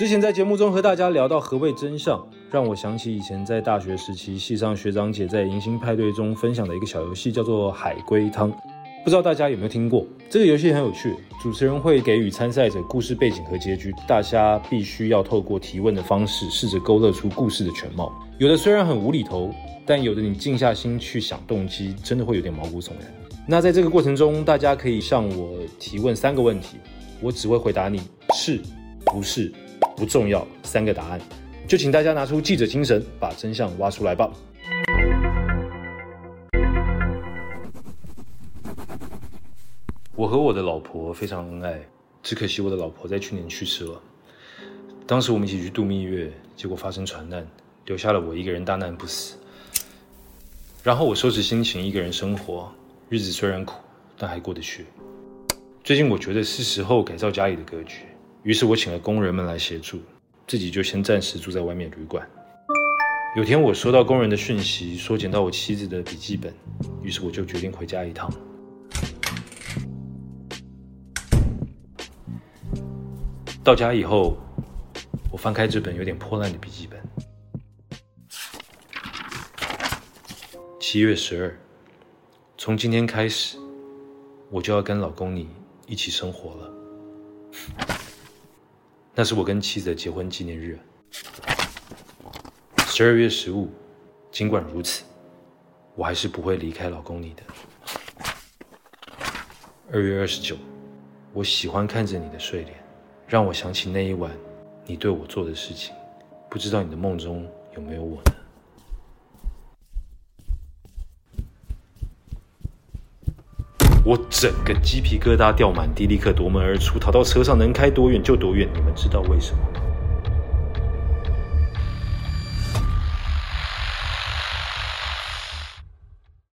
之前在节目中和大家聊到何谓真相，让我想起以前在大学时期，系上学长姐在迎新派对中分享的一个小游戏，叫做海龟汤。不知道大家有没有听过？这个游戏很有趣，主持人会给予参赛者故事背景和结局，大家必须要透过提问的方式，试着勾勒出故事的全貌。有的虽然很无厘头，但有的你静下心去想动机，真的会有点毛骨悚然。那在这个过程中，大家可以向我提问三个问题，我只会回答你是不是。不重要，三个答案，就请大家拿出记者精神，把真相挖出来吧。我和我的老婆非常恩爱，只可惜我的老婆在去年去世了。当时我们一起去度蜜月，结果发生船难，留下了我一个人大难不死。然后我收拾心情，一个人生活，日子虽然苦，但还过得去。最近我觉得是时候改造家里的格局。于是我请了工人们来协助，自己就先暂时住在外面旅馆。有天我收到工人的讯息，说捡到我妻子的笔记本，于是我就决定回家一趟。到家以后，我翻开这本有点破烂的笔记本。七月十二，从今天开始，我就要跟老公你一起生活了。那是我跟妻子的结婚纪念日，十二月十五。尽管如此，我还是不会离开老公你的。二月二十九，我喜欢看着你的睡脸，让我想起那一晚你对我做的事情。不知道你的梦中有没有我呢？我整个鸡皮疙瘩掉满地，立刻夺门而出，逃到车上，能开多远就多远。你们知道为什么？